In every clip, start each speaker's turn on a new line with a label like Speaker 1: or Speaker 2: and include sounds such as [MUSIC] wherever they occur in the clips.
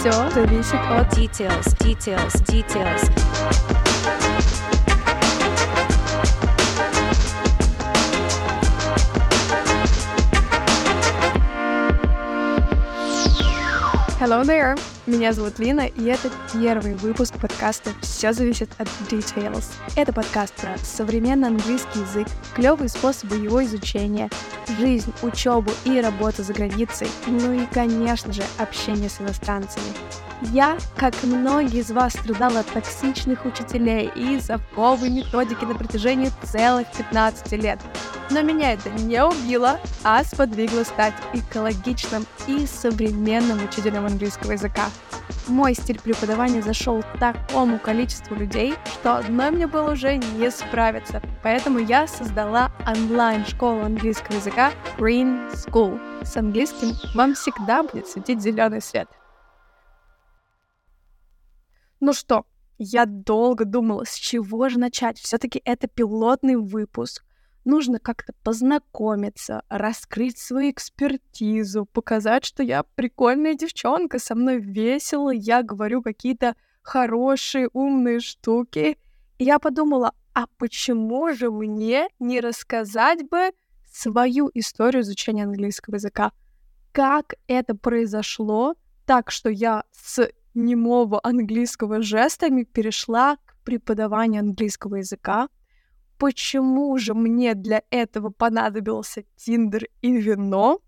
Speaker 1: Все зависит от
Speaker 2: details, details, details.
Speaker 1: Hello there! Меня зовут Лина, и это первый выпуск подкаста «Все зависит от details». Это подкаст про современный английский язык, клевые способы его изучения, жизнь, учебу и работу за границей, ну и, конечно же, общение с иностранцами. Я, как многие из вас, страдала от токсичных учителей и совковой методики на протяжении целых 15 лет. Но меня это не убило, а сподвигло стать экологичным и современным учителем английского языка. Мой стиль преподавания зашел такому количеству людей, что одной мне было уже не справиться. Поэтому я создала онлайн-школу английского языка Green School. С английским вам всегда будет светить зеленый свет. Ну что, я долго думала, с чего же начать. Все-таки это пилотный выпуск. Нужно как-то познакомиться, раскрыть свою экспертизу, показать, что я прикольная девчонка, со мной весело, я говорю какие-то хорошие, умные штуки. И я подумала, а почему же мне не рассказать бы свою историю изучения английского языка? Как это произошло так, что я с немого английского жестами перешла к преподаванию английского языка. Почему же мне для этого понадобился Тиндер и вино?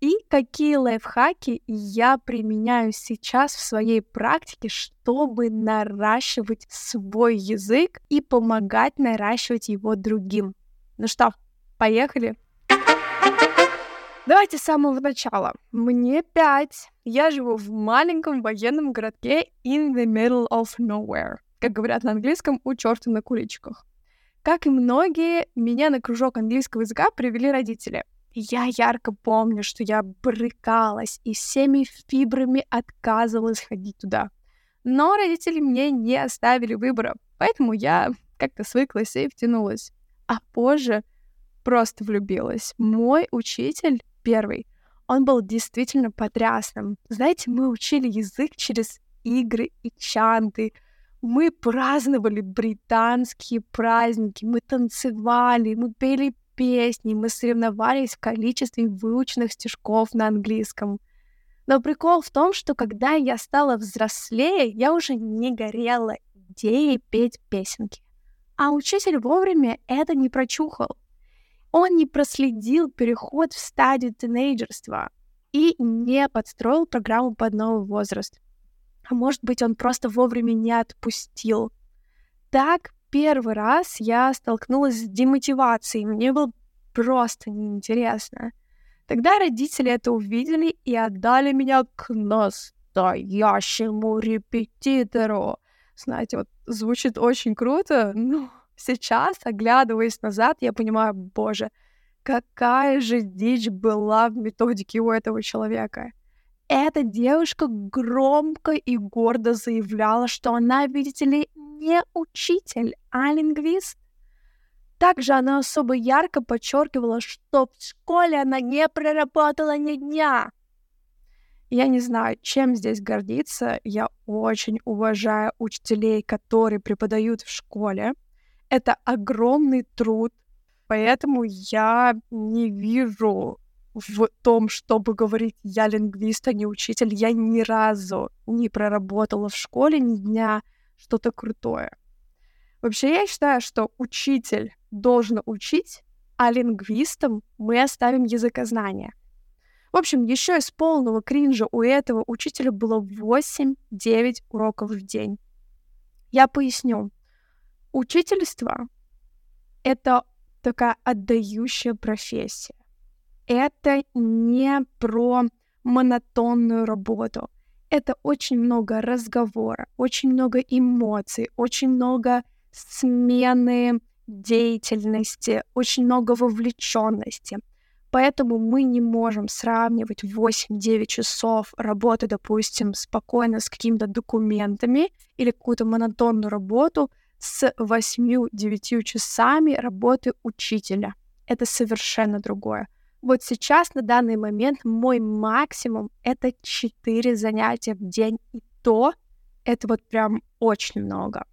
Speaker 1: И какие лайфхаки я применяю сейчас в своей практике, чтобы наращивать свой язык и помогать наращивать его другим. Ну что, поехали? Давайте с самого начала. Мне пять. Я живу в маленьком военном городке in the middle of nowhere. Как говорят на английском, у черта на куличках. Как и многие, меня на кружок английского языка привели родители. Я ярко помню, что я брыкалась и всеми фибрами отказывалась ходить туда. Но родители мне не оставили выбора, поэтому я как-то свыклась и втянулась. А позже просто влюбилась. Мой учитель первый, он был действительно потрясным. Знаете, мы учили язык через игры и чанты. Мы праздновали британские праздники, мы танцевали, мы пели песни, мы соревновались в количестве выученных стишков на английском. Но прикол в том, что когда я стала взрослее, я уже не горела идеей петь песенки. А учитель вовремя это не прочухал он не проследил переход в стадию тинейджерства и не подстроил программу под новый возраст. А может быть, он просто вовремя не отпустил. Так, первый раз я столкнулась с демотивацией, мне было просто неинтересно. Тогда родители это увидели и отдали меня к настоящему репетитору. Знаете, вот звучит очень круто, но Сейчас, оглядываясь назад, я понимаю, боже, какая же дичь была в методике у этого человека. Эта девушка громко и гордо заявляла, что она, видите ли, не учитель, а лингвист. Также она особо ярко подчеркивала, что в школе она не проработала ни дня. Я не знаю, чем здесь гордиться. Я очень уважаю учителей, которые преподают в школе это огромный труд, поэтому я не вижу в том, чтобы говорить «я лингвист, а не учитель», я ни разу не проработала в школе ни дня что-то крутое. Вообще, я считаю, что учитель должен учить, а лингвистам мы оставим языкознание. В общем, еще из полного кринжа у этого учителя было 8-9 уроков в день. Я поясню. Учительство — это такая отдающая профессия. Это не про монотонную работу. Это очень много разговора, очень много эмоций, очень много смены деятельности, очень много вовлеченности. Поэтому мы не можем сравнивать 8-9 часов работы, допустим, спокойно с какими-то документами или какую-то монотонную работу — с 8-9 часами работы учителя. Это совершенно другое. Вот сейчас, на данный момент, мой максимум — это 4 занятия в день, и то это вот прям очень много.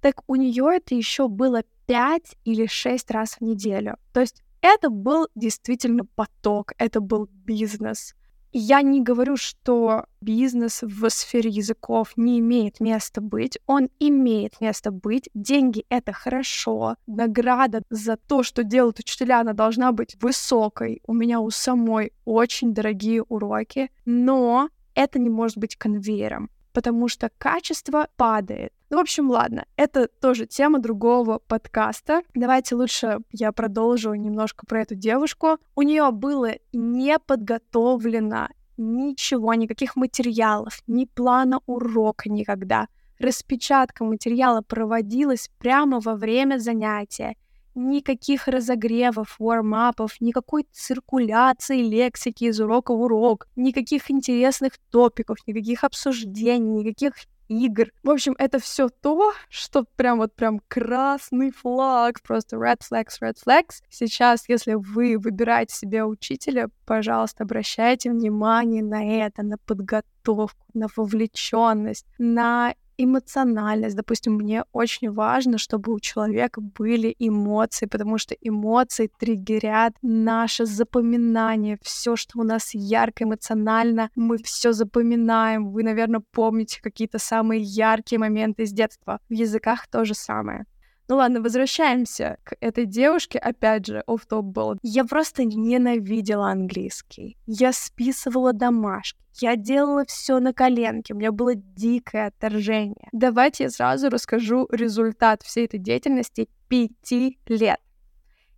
Speaker 1: Так у нее это еще было 5 или 6 раз в неделю. То есть это был действительно поток, это был бизнес. Я не говорю, что бизнес в сфере языков не имеет места быть. Он имеет место быть. Деньги — это хорошо. Награда за то, что делают учителя, она должна быть высокой. У меня у самой очень дорогие уроки. Но это не может быть конвейером потому что качество падает. Ну, в общем, ладно, это тоже тема другого подкаста. Давайте лучше я продолжу немножко про эту девушку. У нее было не подготовлено ничего, никаких материалов, ни плана урока никогда. Распечатка материала проводилась прямо во время занятия никаких разогревов, вармапов, никакой циркуляции лексики из урока в урок, никаких интересных топиков, никаких обсуждений, никаких игр. В общем, это все то, что прям вот прям красный флаг, просто red flags, red flags. Сейчас, если вы выбираете себе учителя, пожалуйста, обращайте внимание на это, на подготовку, на вовлеченность, на эмоциональность. Допустим, мне очень важно, чтобы у человека были эмоции, потому что эмоции триггерят наше запоминание. Все, что у нас ярко эмоционально, мы все запоминаем. Вы, наверное, помните какие-то самые яркие моменты из детства. В языках то же самое. Ну ладно, возвращаемся к этой девушке. Опять же, оф топ был. Я просто ненавидела английский. Я списывала домашки. Я делала все на коленке, у меня было дикое отторжение. Давайте я сразу расскажу результат всей этой деятельности пяти лет.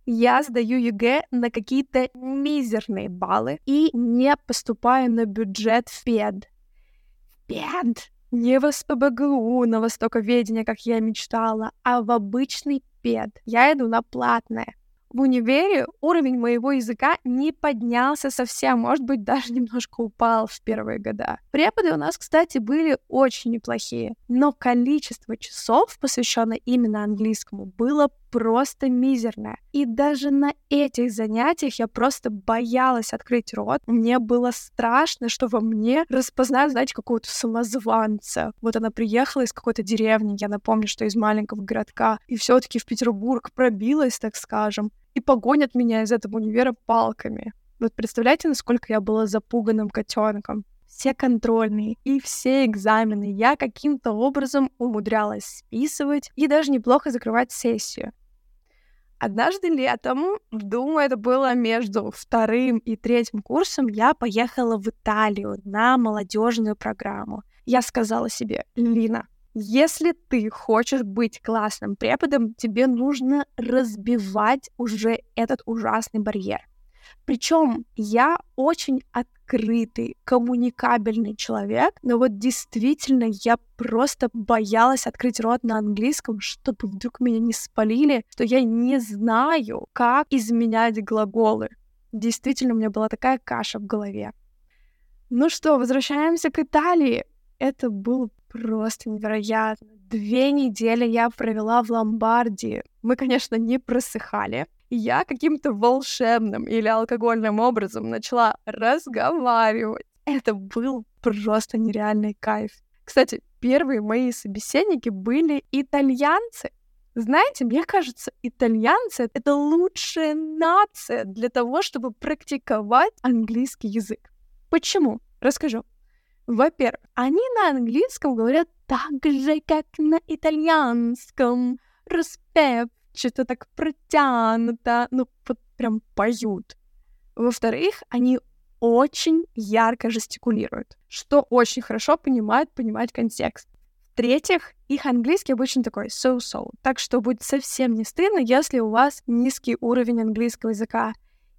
Speaker 1: Я сдаю ЕГЭ на какие-то мизерные баллы и не поступаю на бюджет в ПЕД. ПЕД! Не в СПБГУ на востоковедение, как я мечтала, а в обычный пед. Я иду на платное. В универе уровень моего языка не поднялся совсем, может быть, даже [LAUGHS] немножко упал в первые года. Преподы у нас, кстати, были очень неплохие, но количество часов, посвященное именно английскому, было просто мизерная. И даже на этих занятиях я просто боялась открыть рот. Мне было страшно, что во мне распознают, знаете, какого-то самозванца. Вот она приехала из какой-то деревни, я напомню, что из маленького городка, и все таки в Петербург пробилась, так скажем, и погонят меня из этого универа палками. Вот представляете, насколько я была запуганным котенком все контрольные и все экзамены я каким-то образом умудрялась списывать и даже неплохо закрывать сессию. Однажды летом, думаю, это было между вторым и третьим курсом, я поехала в Италию на молодежную программу. Я сказала себе, Лина, если ты хочешь быть классным преподом, тебе нужно разбивать уже этот ужасный барьер. Причем я очень открытый, коммуникабельный человек, но вот действительно я просто боялась открыть рот на английском, чтобы вдруг меня не спалили, что я не знаю, как изменять глаголы. Действительно, у меня была такая каша в голове. Ну что, возвращаемся к Италии. Это было просто невероятно. Две недели я провела в Ломбардии. Мы, конечно, не просыхали, я каким-то волшебным или алкогольным образом начала разговаривать. Это был просто нереальный кайф. Кстати, первые мои собеседники были итальянцы. Знаете, мне кажется, итальянцы — это лучшая нация для того, чтобы практиковать английский язык. Почему? Расскажу. Во-первых, они на английском говорят так же, как на итальянском. Распев, что-то так протянуто, ну, вот прям поют. Во-вторых, они очень ярко жестикулируют, что очень хорошо понимают, понимать контекст. В-третьих, их английский обычно такой so-so, так что будет совсем не стыдно, если у вас низкий уровень английского языка.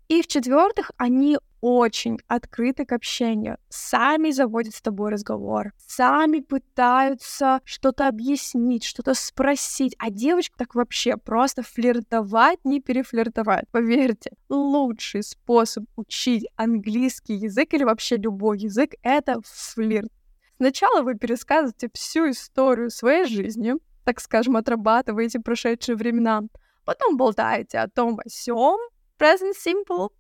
Speaker 1: И в-четвертых, они очень открыты к общению, сами заводят с тобой разговор, сами пытаются что-то объяснить, что-то спросить, а девочка так вообще просто флиртовать, не перефлиртовать. Поверьте, лучший способ учить английский язык или вообще любой язык — это флирт. Сначала вы пересказываете всю историю своей жизни, так скажем, отрабатываете прошедшие времена, потом болтаете о том о сём, present simple,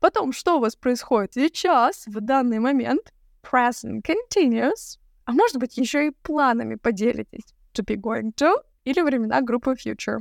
Speaker 1: Потом, что у вас происходит сейчас, в данный момент? Present continuous. А может быть, еще и планами поделитесь. To be going to или времена группы Future.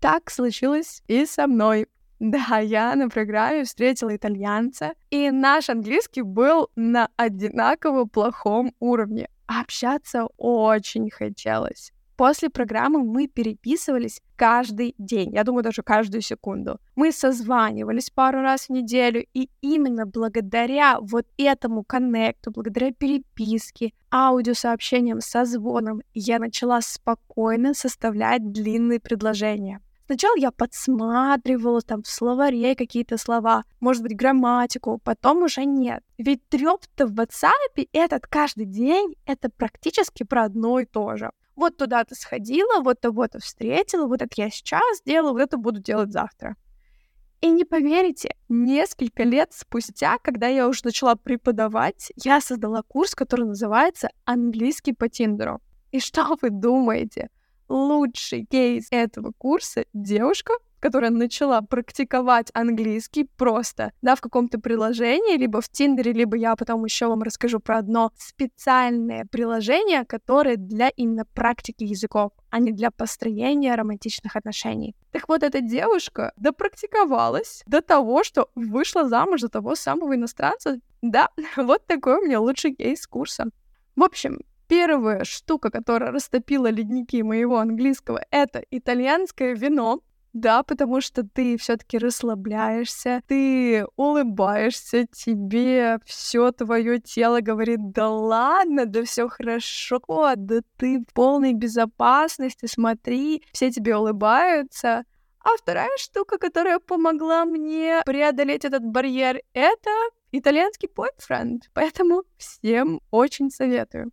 Speaker 1: Так случилось и со мной. [LAUGHS] Да, я на программе встретила итальянца, и наш английский был на одинаково плохом уровне. Общаться очень хотелось. После программы мы переписывались каждый день, я думаю, даже каждую секунду. Мы созванивались пару раз в неделю, и именно благодаря вот этому коннекту, благодаря переписке, аудиосообщениям, созвонам, я начала спокойно составлять длинные предложения. Сначала я подсматривала там в словаре какие-то слова, может быть, грамматику, потом уже нет. Ведь трёп-то в WhatsApp этот каждый день — это практически про одно и то же вот туда ты сходила, вот того-то встретила, вот это я сейчас делаю, вот это буду делать завтра. И не поверите, несколько лет спустя, когда я уже начала преподавать, я создала курс, который называется «Английский по Тиндеру». И что вы думаете? Лучший кейс этого курса — девушка, которая начала практиковать английский просто, да, в каком-то приложении, либо в Тиндере, либо я потом еще вам расскажу про одно специальное приложение, которое для именно практики языков, а не для построения романтичных отношений. Так вот, эта девушка допрактиковалась до того, что вышла замуж за того самого иностранца. Да, [LAUGHS] вот такой у меня лучший кейс курса. В общем, Первая штука, которая растопила ледники моего английского, это итальянское вино. Да, потому что ты все-таки расслабляешься, ты улыбаешься, тебе все твое тело говорит, да ладно, да все хорошо, да ты в полной безопасности, смотри, все тебе улыбаются. А вторая штука, которая помогла мне преодолеть этот барьер, это итальянский бойфренд. Поэтому всем очень советую.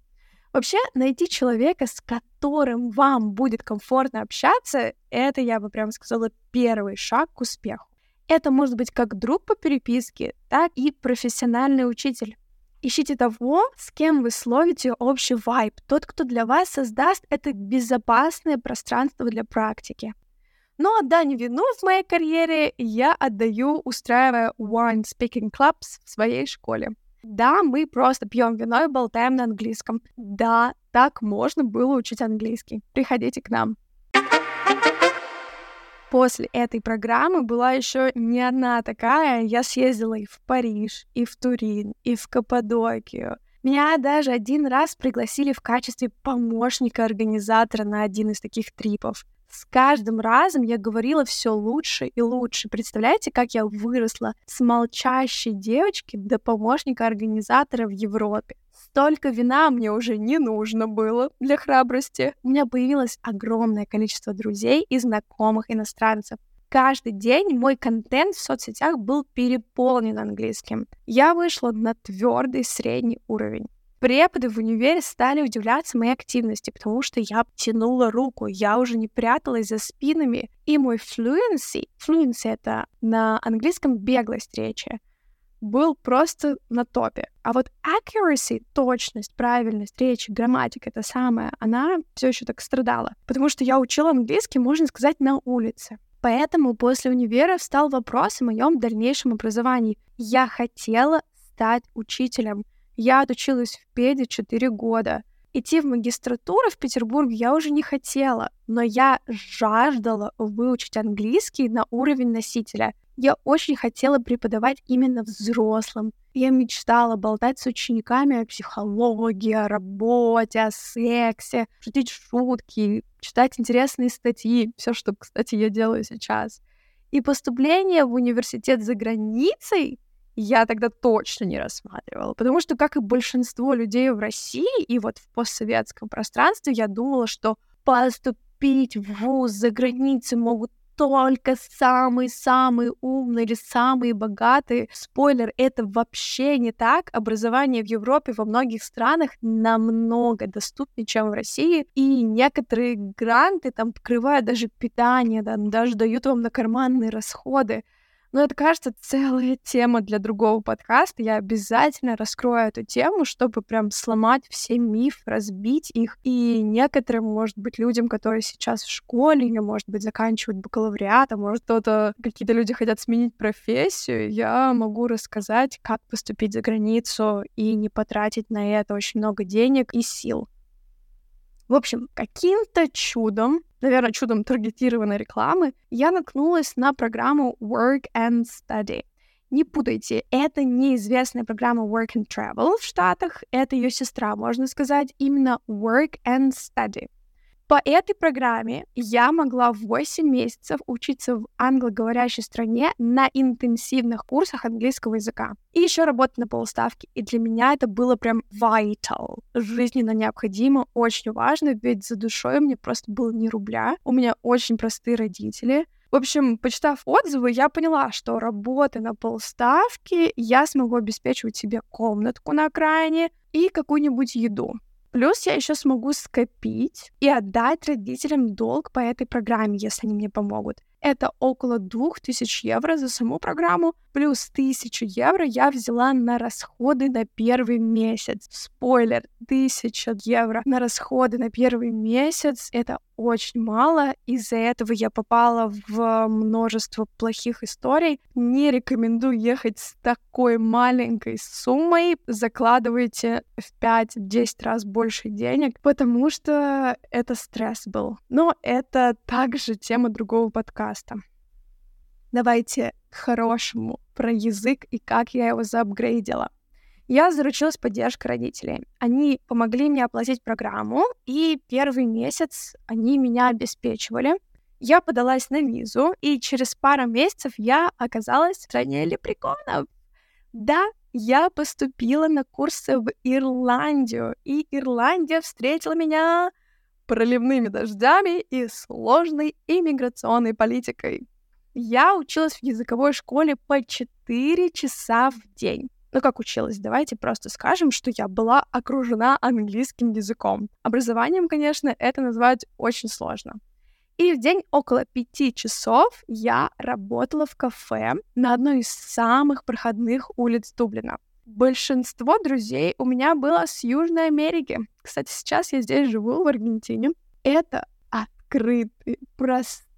Speaker 1: Вообще, найти человека, с которым вам будет комфортно общаться, это, я бы прямо сказала, первый шаг к успеху. Это может быть как друг по переписке, так и профессиональный учитель. Ищите того, с кем вы словите общий вайб, тот, кто для вас создаст это безопасное пространство для практики. Но отдание вину в моей карьере я отдаю, устраивая wine speaking clubs в своей школе. Да, мы просто пьем вино и болтаем на английском. Да, так можно было учить английский. Приходите к нам. После этой программы была еще не одна такая. Я съездила и в Париж, и в Турин, и в Каппадокию. Меня даже один раз пригласили в качестве помощника организатора на один из таких трипов с каждым разом я говорила все лучше и лучше. Представляете, как я выросла с молчащей девочки до помощника организатора в Европе. Столько вина мне уже не нужно было для храбрости. У меня появилось огромное количество друзей и знакомых иностранцев. Каждый день мой контент в соцсетях был переполнен английским. Я вышла на твердый средний уровень преподы в универе стали удивляться моей активности, потому что я тянула руку, я уже не пряталась за спинами. И мой fluency, fluency — это на английском беглость речи, был просто на топе. А вот accuracy, точность, правильность речи, грамматика, это самое, она все еще так страдала. Потому что я учила английский, можно сказать, на улице. Поэтому после универа встал вопрос о моем дальнейшем образовании. Я хотела стать учителем. Я отучилась в педе 4 года. Идти в магистратуру в Петербург я уже не хотела, но я жаждала выучить английский на уровень носителя. Я очень хотела преподавать именно взрослым. Я мечтала болтать с учениками о психологии, о работе, о сексе, шутить шутки, читать интересные статьи, все, что, кстати, я делаю сейчас. И поступление в университет за границей я тогда точно не рассматривала, потому что, как и большинство людей в России и вот в постсоветском пространстве, я думала, что поступить в вуз за границей могут только самые-самые умные или самые богатые. Спойлер, это вообще не так. Образование в Европе во многих странах намного доступнее, чем в России. И некоторые гранты там покрывают даже питание, да, даже дают вам на карманные расходы. Но это, кажется, целая тема для другого подкаста. Я обязательно раскрою эту тему, чтобы прям сломать все мифы, разбить их. И некоторым, может быть, людям, которые сейчас в школе или, может быть, заканчивают бакалавриат, а может, кто-то, какие-то люди хотят сменить профессию, я могу рассказать, как поступить за границу и не потратить на это очень много денег и сил. В общем, каким-то чудом, наверное, чудом таргетированной рекламы, я наткнулась на программу Work and Study. Не путайте, это неизвестная программа Work and Travel в Штатах, это ее сестра, можно сказать, именно Work and Study. По этой программе я могла 8 месяцев учиться в англоговорящей стране на интенсивных курсах английского языка. И еще работать на полставки. И для меня это было прям vital, жизненно необходимо, очень важно, ведь за душой мне просто было не рубля. У меня очень простые родители. В общем, почитав отзывы, я поняла, что работа на полставки я смогу обеспечивать себе комнатку на окраине и какую-нибудь еду. Плюс я еще смогу скопить и отдать родителям долг по этой программе, если они мне помогут. Это около 2000 евро за саму программу, плюс 1000 евро я взяла на расходы на первый месяц. Спойлер, 1000 евро на расходы на первый месяц — это очень мало. Из-за этого я попала в множество плохих историй. Не рекомендую ехать с такой маленькой суммой. Закладывайте в 5-10 раз больше денег, потому что это стресс был. Но это также тема другого подкаста. Давайте к хорошему про язык и как я его заапгрейдила. Я заручилась поддержкой родителей. Они помогли мне оплатить программу, и первый месяц они меня обеспечивали. Я подалась на визу, и через пару месяцев я оказалась в стране лепреконов. Да, я поступила на курсы в Ирландию, и Ирландия встретила меня проливными дождями и сложной иммиграционной политикой. Я училась в языковой школе по 4 часа в день. Ну, как училась? Давайте просто скажем, что я была окружена английским языком. Образованием, конечно, это назвать очень сложно. И в день около пяти часов я работала в кафе на одной из самых проходных улиц Дублина. Большинство друзей у меня было с Южной Америки. Кстати, сейчас я здесь живу, в Аргентине. Это открытые,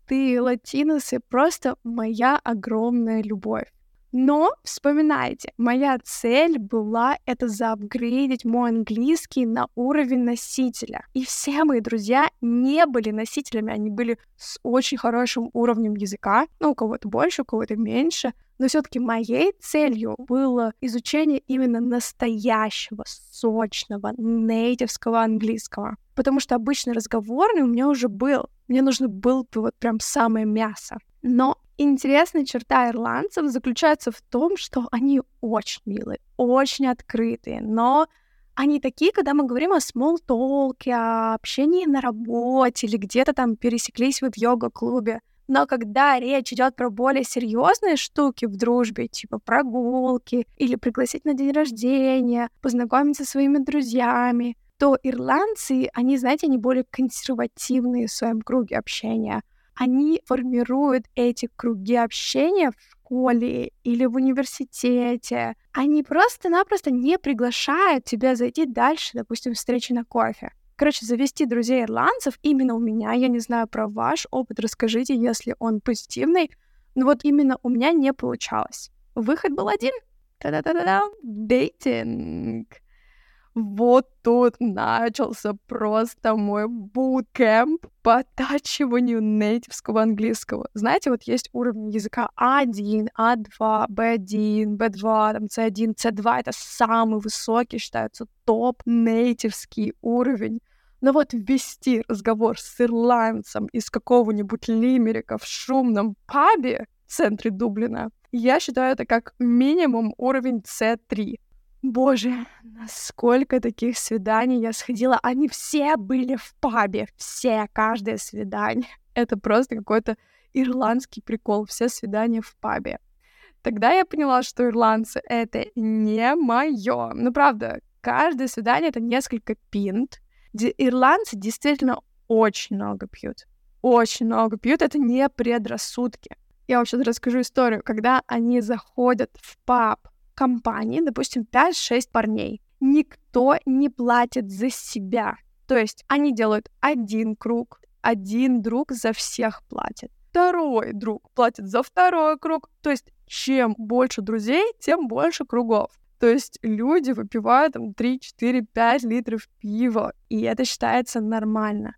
Speaker 1: простые латиносы, просто моя огромная любовь. Но вспоминайте, моя цель была это заапгрейдить мой английский на уровень носителя. И все мои друзья не были носителями, они были с очень хорошим уровнем языка. Ну, у кого-то больше, у кого-то меньше. Но все-таки моей целью было изучение именно настоящего, сочного, нейтивского английского. Потому что обычно разговорный у меня уже был. Мне нужно было вот прям самое мясо. Но Интересная черта ирландцев заключается в том, что они очень милые, очень открытые, но они такие, когда мы говорим о small talk, о общении на работе или где-то там пересеклись вы в йога-клубе. Но когда речь идет про более серьезные штуки в дружбе, типа прогулки или пригласить на день рождения, познакомиться со своими друзьями, то ирландцы, они, знаете, они более консервативные в своем круге общения они формируют эти круги общения в школе или в университете. Они просто-напросто не приглашают тебя зайти дальше, допустим, встречи на кофе. Короче, завести друзей ирландцев именно у меня, я не знаю про ваш опыт, расскажите, если он позитивный, но вот именно у меня не получалось. Выход был один. Та-да-да-да, дейтинг вот тут начался просто мой буткемп по оттачиванию нейтивского английского. Знаете, вот есть уровень языка А1, А2, Б1, Б2, там С1, С2. Это самый высокий, считается, топ нейтивский уровень. Но вот ввести разговор с ирландцем из какого-нибудь лимерика в шумном пабе в центре Дублина, я считаю это как минимум уровень С3. Боже, насколько таких свиданий я сходила. Они все были в пабе. Все, каждое свидание. [LAUGHS] Это просто какой-то ирландский прикол. Все свидания в пабе. Тогда я поняла, что ирландцы — это не мое. Ну, правда, каждое свидание — это несколько пинт. Ирландцы действительно очень много пьют. Очень много пьют. Это не предрассудки. Я вам сейчас расскажу историю, когда они заходят в паб компании, допустим, 5-6 парней. Никто не платит за себя. То есть они делают один круг, один друг за всех платит. Второй друг платит за второй круг. То есть чем больше друзей, тем больше кругов. То есть люди выпивают там 3, 4, 5 литров пива, и это считается нормально.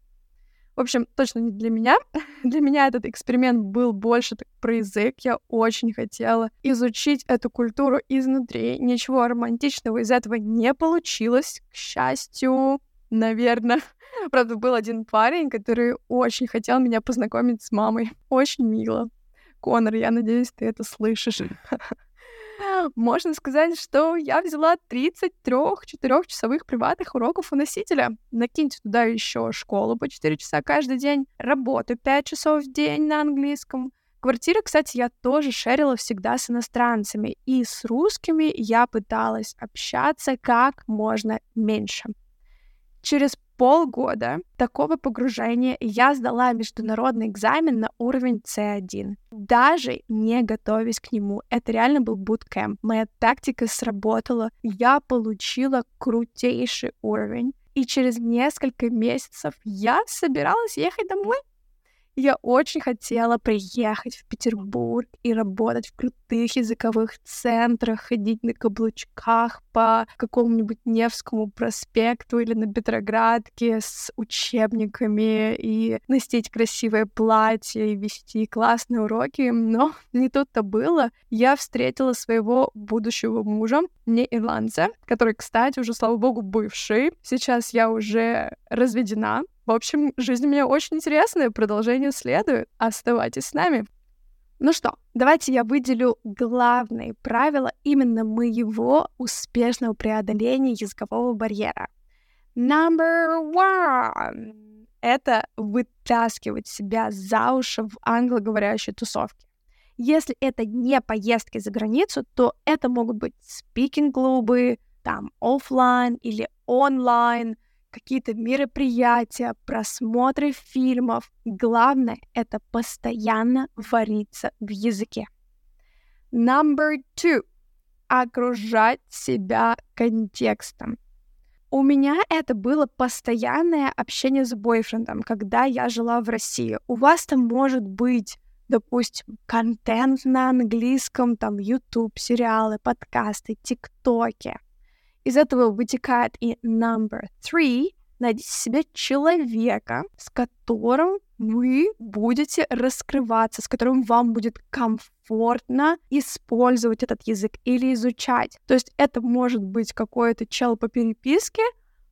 Speaker 1: В общем, точно не для меня. [LAUGHS] для меня этот эксперимент был больше так, про язык. Я очень хотела изучить эту культуру изнутри. Ничего романтичного из этого не получилось, к счастью, наверное. [LAUGHS] Правда, был один парень, который очень хотел меня познакомить с мамой. Очень мило. Конор, я надеюсь, ты это слышишь. [LAUGHS] Можно сказать, что я взяла 33-4 часовых приватных уроков у носителя. Накиньте туда еще школу по 4 часа каждый день, работу 5 часов в день на английском. Квартиры, кстати, я тоже шерила всегда с иностранцами, и с русскими я пыталась общаться как можно меньше. Через полгода такого погружения я сдала международный экзамен на уровень C1. Даже не готовясь к нему. Это реально был буткэмп. Моя тактика сработала. Я получила крутейший уровень. И через несколько месяцев я собиралась ехать домой. Я очень хотела приехать в Петербург и работать в крутых языковых центрах, ходить на каблучках по какому-нибудь Невскому проспекту или на Петроградке с учебниками и носить красивое платье и вести классные уроки. Но [LAUGHS] не тут-то было. Я встретила своего будущего мужа, не ирландца, который, кстати, уже, слава богу, бывший. Сейчас я уже разведена, в общем, жизнь у меня очень интересная, продолжение следует. Оставайтесь с нами. Ну что, давайте я выделю главные правила именно моего успешного преодоления языкового барьера. Number one — это вытаскивать себя за уши в англоговорящей тусовке. Если это не поездки за границу, то это могут быть спикинг-клубы, там офлайн или онлайн — какие-то мероприятия, просмотры фильмов. Главное — это постоянно вариться в языке. Number two — окружать себя контекстом. У меня это было постоянное общение с бойфрендом, когда я жила в России. У вас там может быть допустим, контент на английском, там, YouTube, сериалы, подкасты, тиктоки. Из этого вытекает и number three. Найдите себе человека, с которым вы будете раскрываться, с которым вам будет комфортно использовать этот язык или изучать. То есть это может быть какой-то чел по переписке,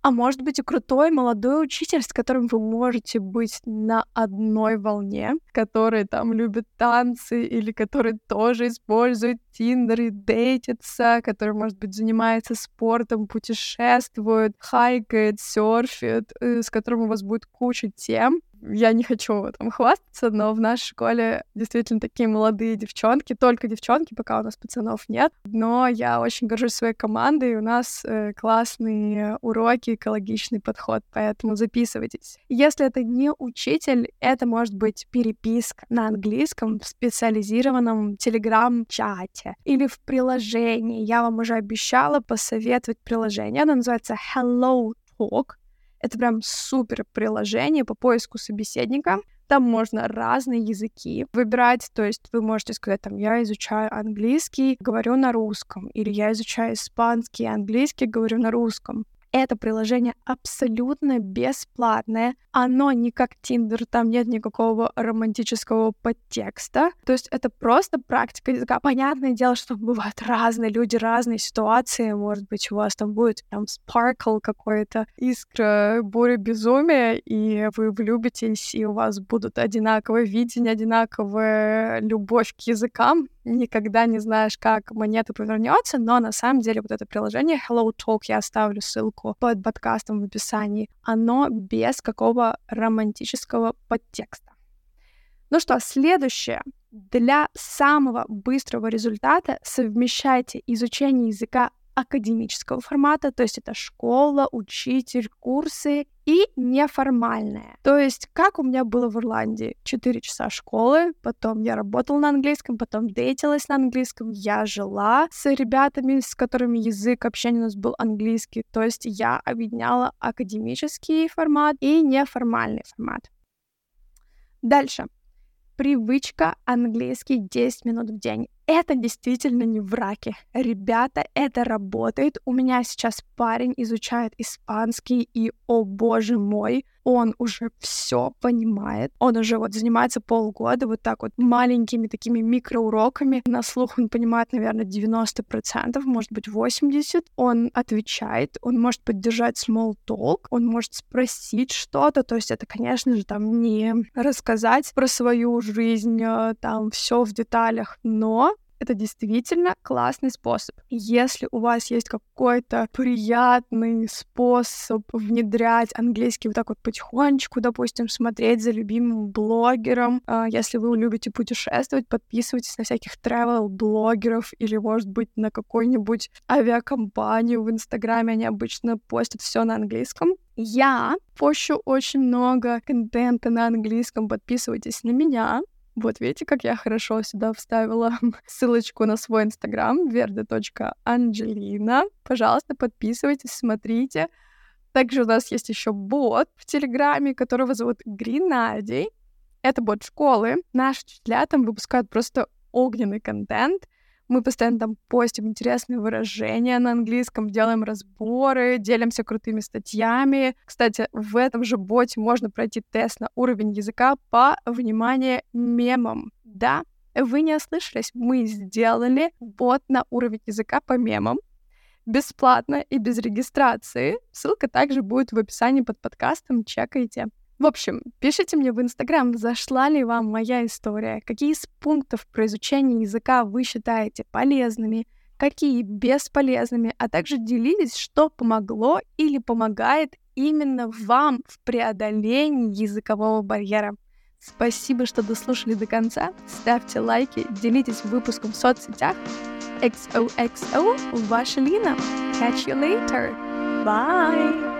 Speaker 1: а может быть и крутой молодой учитель, с которым вы можете быть на одной волне, который там любит танцы или который тоже использует Тиндер и дейтится, который, может быть, занимается спортом, путешествует, хайкает, серфит, э, с которым у вас будет куча тем, я не хочу там хвастаться, но в нашей школе действительно такие молодые девчонки, только девчонки, пока у нас пацанов нет. Но я очень горжусь своей командой, у нас э, классные уроки, экологичный подход, поэтому записывайтесь. Если это не учитель, это может быть переписка на английском в специализированном телеграм-чате или в приложении. Я вам уже обещала посоветовать приложение, оно называется Hello Talk. Это прям супер приложение по поиску собеседника. Там можно разные языки выбирать, то есть вы можете сказать, там, я изучаю английский, говорю на русском, или я изучаю испанский, английский, говорю на русском. Это приложение абсолютно бесплатное. Оно не как Тиндер, там нет никакого романтического подтекста. То есть это просто практика языка. Понятное дело, что бывают разные люди, разные ситуации. Может быть, у вас там будет там спаркл какой-то, искра, буря безумия, и вы влюбитесь, и у вас будут одинаковое видение, одинаковая любовь к языкам никогда не знаешь, как монета повернется, но на самом деле вот это приложение Hello Talk, я оставлю ссылку под подкастом в описании, оно без какого романтического подтекста. Ну что, следующее. Для самого быстрого результата совмещайте изучение языка академического формата, то есть это школа, учитель, курсы, и неформальное. То есть, как у меня было в Ирландии. 4 часа школы, потом я работала на английском, потом дейтилась на английском, я жила с ребятами, с которыми язык общения у нас был английский. То есть я объединяла академический формат и неформальный формат. Дальше. Привычка английский 10 минут в день это действительно не враки. Ребята, это работает. У меня сейчас парень изучает испанский, и, о боже мой, он уже все понимает. Он уже вот занимается полгода вот так вот маленькими такими микроуроками. На слух он понимает, наверное, 90%, может быть, 80%. Он отвечает, он может поддержать small talk, он может спросить что-то. То есть это, конечно же, там не рассказать про свою жизнь, э, там все в деталях, но это действительно классный способ. Если у вас есть какой-то приятный способ внедрять английский вот так вот потихонечку, допустим, смотреть за любимым блогером, а, если вы любите путешествовать, подписывайтесь на всяких travel-блогеров или, может быть, на какую-нибудь авиакомпанию в Инстаграме, они обычно постят все на английском. Я пощу очень много контента на английском, подписывайтесь на меня. Вот видите, как я хорошо сюда вставила [LAUGHS] ссылочку на свой инстаграм verda.angelina. Пожалуйста, подписывайтесь, смотрите. Также у нас есть еще бот в Телеграме, которого зовут Гренадий. Это бот школы. Наши учителя там выпускают просто огненный контент. Мы постоянно там постим интересные выражения на английском, делаем разборы, делимся крутыми статьями. Кстати, в этом же боте можно пройти тест на уровень языка по, внимание, мемам. Да, вы не ослышались, мы сделали бот на уровень языка по мемам бесплатно и без регистрации. Ссылка также будет в описании под подкастом, чекайте. В общем, пишите мне в Инстаграм, зашла ли вам моя история, какие из пунктов про изучение языка вы считаете полезными, какие бесполезными, а также делитесь, что помогло или помогает именно вам в преодолении языкового барьера. Спасибо, что дослушали до конца. Ставьте лайки, делитесь выпуском в соцсетях. XOXO, ваша Лина. Catch you later. Bye!